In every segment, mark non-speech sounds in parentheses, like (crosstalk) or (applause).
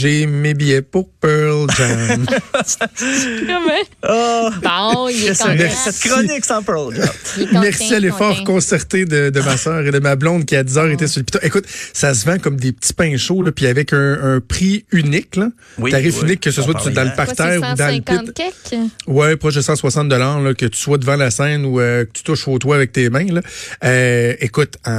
j'ai mes billets pour Pearl Jam. Comment? Bon, il est C'est content. cette chronique sans Pearl Jam. Content, Merci à l'effort concerté de, de ma soeur et de ma blonde qui à 10 heures était sur le piton. Écoute, ça se vend comme des petits pains chauds, là, puis avec un, un prix unique. Là. Oui, Tarif oui. unique, que ce soit dans le parterre ou dans le 150 pit. Ouais, proche de 160 dollars, que tu sois devant la scène ou euh, que tu touches au toit avec tes mains. Là. Euh, écoute, en,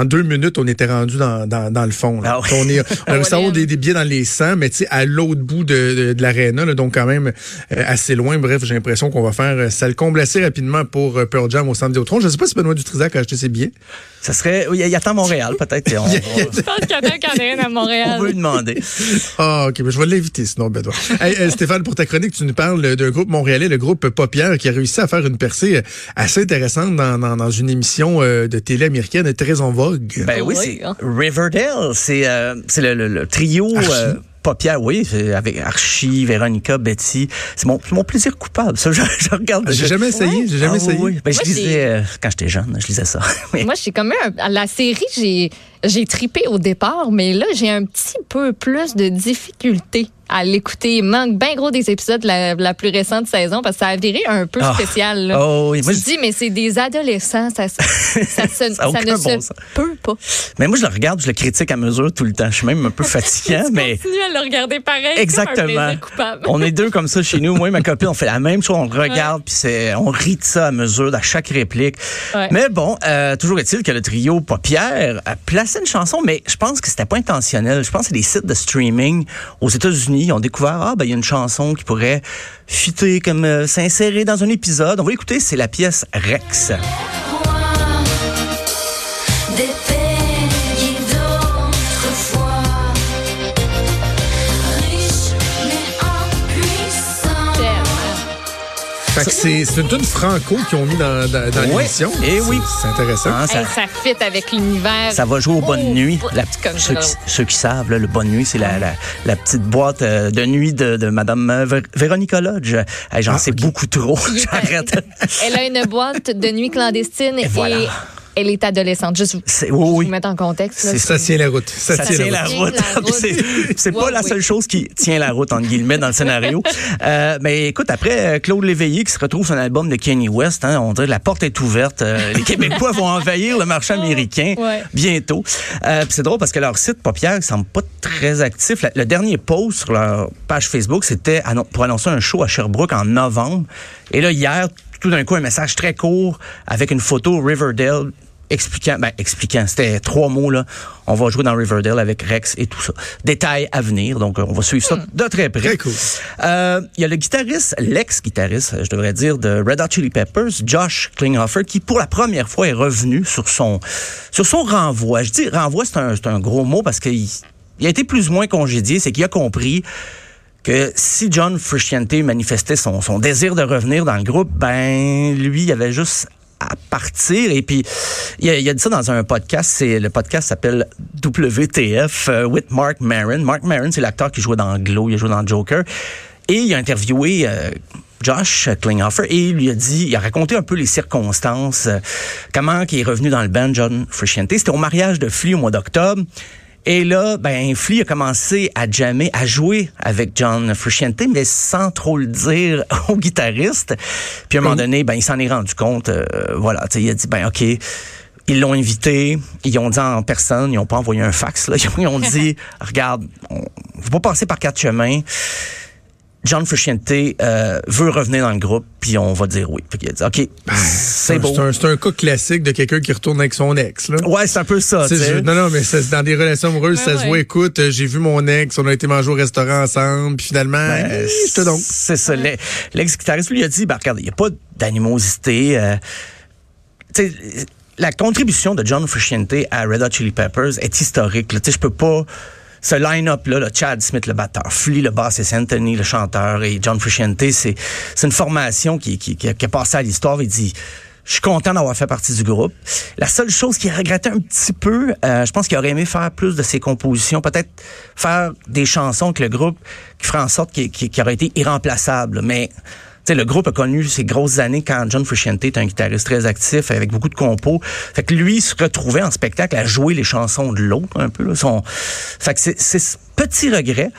en deux minutes, on était rendu dans, dans, dans le fond. Là. Ah. On, est, (laughs) on a réussi à avoir Ouais. des, des billets dans les 100, mais tu sais, à l'autre bout de, de, de l'aréna, là, donc quand même euh, assez loin. Bref, j'ai l'impression qu'on va faire euh, ça le comble assez rapidement pour euh, Pearl Jam au centre Vidéotron. Je sais pas si Benoît Dutrisac a acheté ses billets. Ça serait. Oui, il attend Montréal, peut-être. On, Il y a- (laughs) on- Je pense qu'il y en a qui en a une à (laughs) on Montréal. veut lui demander. Ah, OK, mais je vais l'inviter sinon, Benoît. (laughs) Hey, euh, Stéphane, pour ta chronique, tu nous parles d'un groupe montréalais, le groupe Paupière, qui a réussi à faire une percée assez intéressante dans, dans, dans une émission euh, de télé américaine très en vogue. Ben oui, Oui, c'est hein. Riverdale. C'est euh, c'est le, le- le trio. Archie. euh, Paupière, oui, avec Archie, Véronica, Betty. C'est mon, c'est mon plaisir coupable. Ça, (laughs) je, je regarde. J'ai je- jamais essayé, j'ai jamais Ah essayé. oui. Ben, je Moi, lisais, euh, quand j'étais jeune, je lisais ça. (laughs) Moi, j'ai comme un- la série, j'ai j'ai tripé au départ, mais là, j'ai un petit peu plus de difficulté à l'écouter. Il manque bien gros des épisodes de la, la plus récente saison parce que ça a viré un peu Ah. spécial. Là. Oh, oui. Moi, te je- dis, mais c'est des adolescents, ça, se- (laughs) ça, se- Ça ça ne bon se sens. peut pas. Mais moi, je le regarde, je le critique à mesure tout le temps. Je suis même un peu (laughs) fatiguant, mais. continues à le regarder pareil. comme un Exactement. On est deux comme ça chez nous. Moi et ma copine, on fait la même chose. On le regarde, puis on rit de ça à mesure, à chaque réplique. Ouais. Mais bon, euh, toujours est-il que le trio Paupière a placé une chanson, mais je pense que c'était pas intentionnel. Je pense que c'est des sites de streaming aux États-Unis. Ils ont découvert, ah, ben, il y a une chanson qui pourrait fitter comme euh, s'insérer dans un épisode. On va l'écouter, c'est la pièce Rex. C'est c'est une tune franco qu'ils ont mis dans, dans, dans Ouais. l'émission. Eh oui. C'est intéressant. Hein, ça, Hey, ça fit avec l'univers. Ça va jouer aux bonnes Oh, nuits. bout, La- comme ceux, qui, ceux qui savent, là, le bonne nuit, c'est la, la, la petite boîte euh, de nuit de, de Madame euh, Vé- Véronica Lodge. Hey, J'en Ah, sais beaucoup trop. (laughs) (laughs) J'arrête. Elle a une boîte de nuit clandestine et, voilà. Elle est adolescente. Juste C'est- oui, vous mettre en contexte. là. Ça tient la route. Ça, Ça tient, tient la route. (laughs) route. C'est- pas la seule chose qui tient la route, entre guillemets, dans le scénario. (laughs) Euh, mais écoute, après euh, Claude Léveillé qui se retrouve sur un album de Kanye West, hein, on dirait la porte est ouverte. Euh, (laughs) les Québécois vont envahir le marché américain Ouais. bientôt. Euh, c'est drôle parce que leur site, Paupière, ne semble pas très actif. Le dernier post sur leur page Facebook, c'était pour annoncer un show à Sherbrooke en novembre. Et là, hier, tout d'un coup, un message très court avec une photo Riverdale expliquant, ben, expliquant, c'était trois mots, là. On va jouer dans Riverdale avec Rex et tout ça. Détails à venir, donc euh, on va suivre ça de très près. Très cool. Euh, Il y a le guitariste, l'ex-guitariste, je devrais dire, de Red Hot Chili Peppers, Josh Klinghoffer, qui pour la première fois est revenu sur son, sur son renvoi. Je dis renvoi, c'est un, c'est un gros mot parce qu'il il a été plus ou moins congédié, c'est qu'il a compris que si John Frusciante manifestait son, son désir de revenir dans le groupe, ben lui, il avait juste à partir. Et puis, il a, il a dit ça dans un podcast. C'est le podcast s'appelle WTF euh, with Mark Maron. Mark Maron, c'est l'acteur qui jouait dans Glow, il a joué dans Joker. Et il a interviewé euh, Josh Klinghoffer et il lui a dit, il a raconté un peu les circonstances, euh, comment il est revenu dans le band John Frusciante. C'était au mariage de Flea au mois d'octobre. Et là, ben, Flea a commencé à jammer, à jouer avec John Frusciante, mais sans trop le dire (laughs) au guitariste. Puis à un moment donné, ben, il s'en est rendu compte. euh, voilà, tu sais, il a dit, ben, OK. Ils l'ont invité, ils ont dit en personne, ils n'ont pas envoyé un fax. Là. (laughs) Ils ont dit, regarde, on ne va pas passer par quatre chemins. John Frusciante euh, veut revenir dans le groupe, puis on va dire oui. Fait qu'il a dit, OK, c'est beau. C'est un, c'est un cas classique de quelqu'un qui retourne avec son ex. Là. Ouais, c'est un peu ça. Je- non, non, mais c'est- dans des relations amoureuses, Ouais, ça se ouais. voit. Écoute, euh, j'ai vu mon ex, on a été manger au restaurant ensemble, puis finalement, Ben, je te donc. C'est ça. Le- L'ex-guitariste lui a dit, ben, regarde, il n'y a pas d'animosité. euh, tu sais, la contribution de John Frusciante à Red Hot Chili Peppers est historique. là. Tu sais, je peux pas... Ce line-up-là, là, Chad Smith, le batteur, Flea, le bassiste, Anthony, le chanteur, et John Frusciante, c'est c'est une formation qui, qui, qui a, qui a passé à l'histoire. Il dit... Je suis content d'avoir fait partie du groupe. La seule chose qu'il regrettait un petit peu, euh, je pense qu'il aurait aimé faire plus de ses compositions, peut-être faire des chansons avec le groupe qui ferait en sorte qu'il qu'il- qu'il aurait été irremplaçable. Mais sais, le groupe a connu ses grosses années quand John Frusciante est un guitariste très actif avec beaucoup de compos. Fait que lui se retrouvait en spectacle à jouer les chansons de l'autre un peu. Là. Son... Fait que c'est- Petit regret,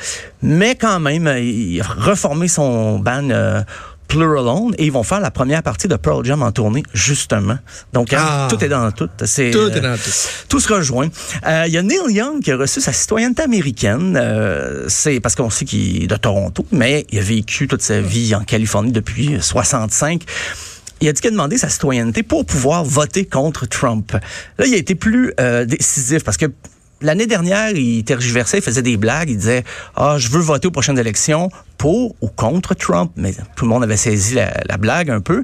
mais quand même, il a reformé son band euh, Plural et ils vont faire la première partie de Pearl Jam en tournée, justement. Donc, hein, Ah. tout est dans tout. Tout euh, est dans tout. tout se rejoint. Euh, Il y a Neil Young qui a reçu sa citoyenneté américaine. Euh, c'est parce qu'on sait qu'il est de Toronto, mais il a vécu toute sa vie en Californie depuis 65. Il a dit qu'il a demandé sa citoyenneté pour pouvoir voter contre Trump. Là, il a été plus euh, décisif parce que l'année dernière, il tergiversait, il faisait des blagues, il disait ah je veux voter aux prochaines élections pour ou contre Trump, mais tout le monde avait saisi la, la blague un peu.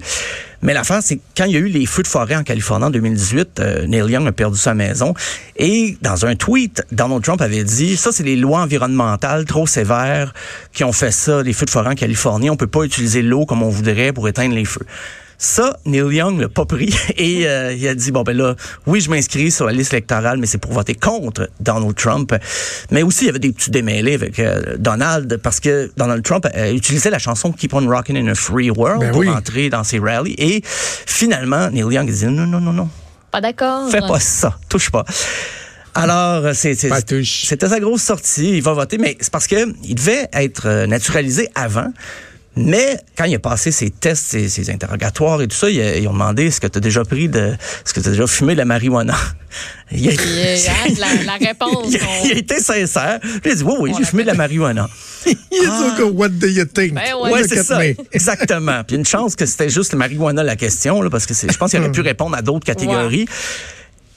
Mais l'affaire, c'est quand il y a eu les feux de forêt en Californie en 2018, euh, Neil Young a perdu sa maison. Et dans un tweet, Donald Trump avait dit, ça, c'est les lois environnementales trop sévères qui ont fait ça, les feux de forêt en Californie. On peut pas utiliser l'eau comme on voudrait pour éteindre les feux. Ça, Neil Young l'a pas pris (laughs) et euh, il a dit bon ben là, oui, je m'inscris sur la liste électorale, mais c'est pour voter contre Donald Trump. Mais aussi il y avait des petits démêlés avec euh, Donald parce que Donald Trump euh, utilisait la chanson Keep on Rocking in a Free World Ben pour oui. entrer dans ses rallyes et finalement Neil Young a dit non non non non, Pas d'accord. fais pas ça, touche pas. Alors, c'était sa grosse sortie. Il va voter, mais c'est parce que il devait être euh, naturalisé avant. Mais quand il a passé ses tests, ses, ses interrogatoires et tout ça, ils, ils ont demandé est-ce que tu as déjà pris de. Est-ce que tu as déjà fumé de la marijuana? (laughs) Il a, euh, hein, la, la (laughs) réponse. il a- on- il a été sincère. Puis il a dit oui, oui, j'ai fumé de la marijuana. (laughs) Il est sûr que what do you think? Ben ouais. C'est ça. Exactement. Puis une chance que c'était juste le marijuana la question, là, parce que c'est- je pense qu'il aurait pu répondre à d'autres catégories.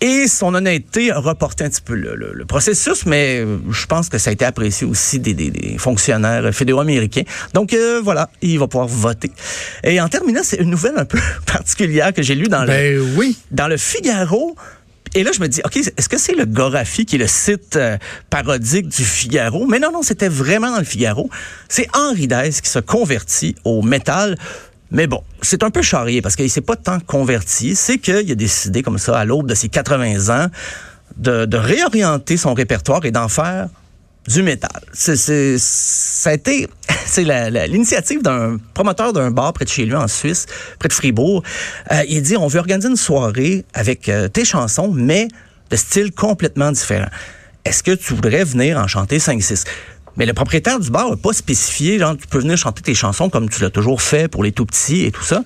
Et son honnêteté a reporté un petit peu le, le- le processus, mais euh, je pense que ça a été apprécié aussi des, des- des fonctionnaires fédéraux américains. Donc euh, voilà, il va pouvoir voter. Et en terminant, c'est une nouvelle un peu (laughs) particulière que j'ai lue dans le Ben oui. dans le Figaro. Et là, je me dis, OK, est-ce que c'est le Gorafi qui est le site euh, parodique du Figaro? Mais non, non, c'était vraiment dans le Figaro. C'est Henri Dess qui se convertit au métal. Mais bon, c'est un peu charrié parce qu'il s'est pas tant converti. C'est qu'il a décidé comme ça, à l'aube de ses 80 ans, de, réorienter son répertoire et d'en faire du métal. C'est, c'est, ça a été, (laughs) c'est l'initiative d'un promoteur d'un bar près de chez lui en Suisse, près de Fribourg. Euh, il dit, on veut organiser une soirée avec euh, tes chansons, mais de style complètement différent. Est-ce que tu voudrais venir en chanter 5-6? Mais le propriétaire du bar n'a pas spécifié, genre, tu peux venir chanter tes chansons comme tu l'as toujours fait pour les tout petits et tout ça.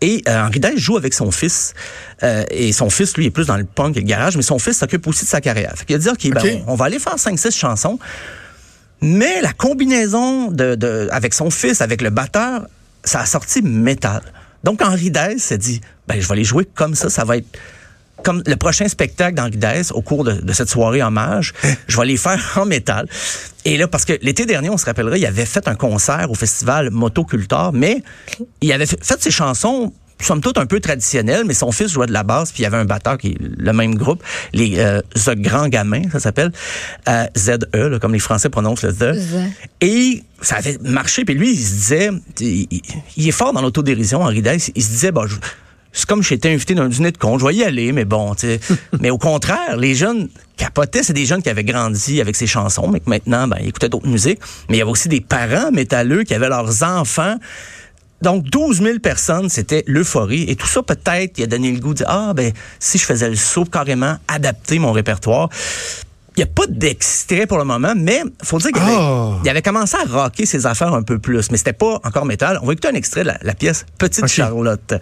Et euh, Henri Dess joue avec son fils. Euh, et son fils, lui, est plus dans le punk et le garage, mais son fils s'occupe aussi de sa carrière. Fait qu'il a dit, OK, ben, on, va aller faire 5-6 chansons. Mais la combinaison de, de- avec son fils, avec le batteur, ça a sorti métal. Donc Henri Dess s'est dit, ben, je vais les jouer comme ça, ça va être comme le prochain spectacle d'Henri Dess au cours de, de cette soirée hommage, je vais les faire en métal. Et là, parce que l'été dernier, on se rappellera, il avait fait un concert au festival Motocultor, mais il avait fait, ses chansons somme toute un peu traditionnelles, mais son fils jouait de la basse, puis il y avait un batteur qui est le même groupe, les euh, The Grands Gamins, ça s'appelle, euh, ZE, là, comme les Français prononcent le The. The. Et ça avait marché, puis lui, il se disait, il, est fort dans l'autodérision, Henri Dess, il se disait, bah, je- c'est comme j'étais invité dans un dîner de con, je vais y aller, mais bon, tu sais. (laughs) mais au contraire, les jeunes capotaient, c'est des jeunes qui avaient grandi avec ces chansons, mais que maintenant, ben, ils écoutaient d'autres musiques. Mais il y avait aussi des parents métalleux qui avaient leurs enfants. Donc, 12 000 personnes, c'était l'euphorie. Et tout ça, peut-être, il a donné le goût de dire, ah, ben, si je faisais le saut carrément, adapter mon répertoire. Il n'y a pas d'extrait pour le moment, mais faut dire qu'il avait, Ah. avait commencé à rocker ses affaires un peu plus, mais c'était pas encore métal. On va écouter un extrait de la, la pièce Petite. Charlotte.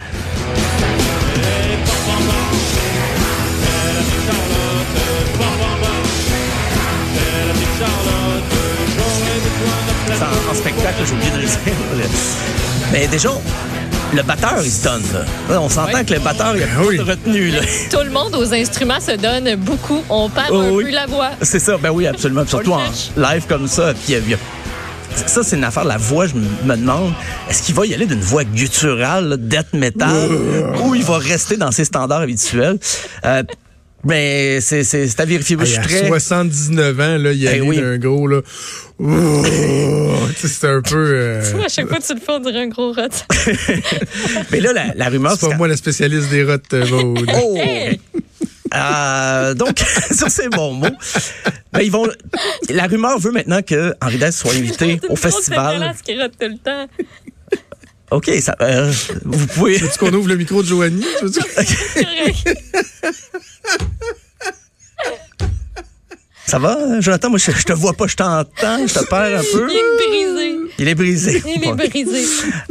Spectacle, j'ai oublié de le dire. Mais déjà, le batteur, il se donne. Là. On s'entend Oui. que le batteur, il a Ben pas oui. de retenue. Là. Tout le monde aux instruments se donne beaucoup. On perd Oh un oui. peu la voix. C'est ça, ben oui, absolument. Puis Surtout en live comme ça. Puis il y a- ça, c'est une affaire. La voix, je me demande, est-ce qu'il va y aller d'une voix gutturale, death metal, ou il va rester dans ses standards habituels? Euh, mais c'est c'est- c'est à vérifier. Moi, Hey, je à suis très... 79 ans, là, il y a Eh oui. un gros, là. Ouh, tu sais, c'est un peu. euh, À chaque fois que tu le fais, on dirait un gros rot. (laughs) Mais là, la, la rumeur... c'est pas moi le spécialiste des rottes, euh, Maud. (laughs) Oh! Hey! Euh, donc, (laughs) sur ces bons mots, ben, ils vont. La rumeur veut maintenant que Henri Dess soit invité au festival. C'est qui rote tout le temps. Ok, ça, euh, vous pouvez. Veux-tu qu'on ouvre le micro de Joanie? Tu veux-tu- Correct. Ça va, Jonathan? Moi, je, je te vois pas, je t'entends, je te perds un peu. Il est brisé. Il est brisé. Il est brisé.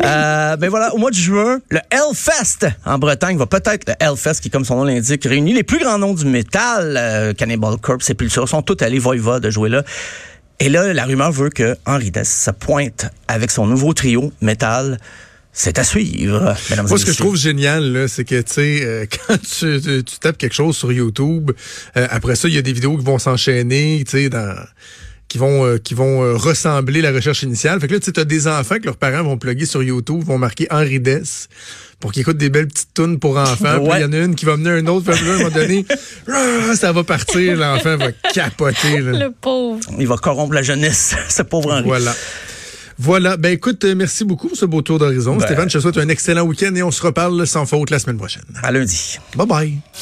Euh, ben voilà, au mois de juin, le Hellfest en Bretagne va peut-être, le Hellfest qui, comme son nom l'indique, réunit les plus grands noms du métal. Euh, Cannibal Corpse, Sepultura sont tous allés voiva de jouer là. Et là, la rumeur veut que Henri Dess se pointe avec son nouveau trio métal. C'est à suivre, mesdames et Moi, ce que je trouve génial, là, c'est que, tu sais, euh, (laughs) quand tu, tu- tu tapes quelque chose sur YouTube, euh, après ça, il y a des vidéos qui vont s'enchaîner, tu sais, dans qui vont euh, qui vont euh, ressembler la recherche initiale. Fait que là, tu sais, as des enfants que leurs parents vont plugger sur YouTube, vont marquer Henri Dess pour qu'ils écoutent des belles petites tunes pour enfants. (laughs) Ouais. il y en a une qui va mener un autre, puis là, à un moment donné, (laughs) ah, ça va partir, l'enfant va capoter. Là. Le pauvre. Il va corrompre la jeunesse, ce pauvre Henri. Voilà. Voilà. Ben écoute, euh, merci beaucoup pour ce beau tour d'horizon. Ben- Stéphane, je te souhaite un excellent week-end et on se reparle sans faute la semaine prochaine. À lundi. Bye bye.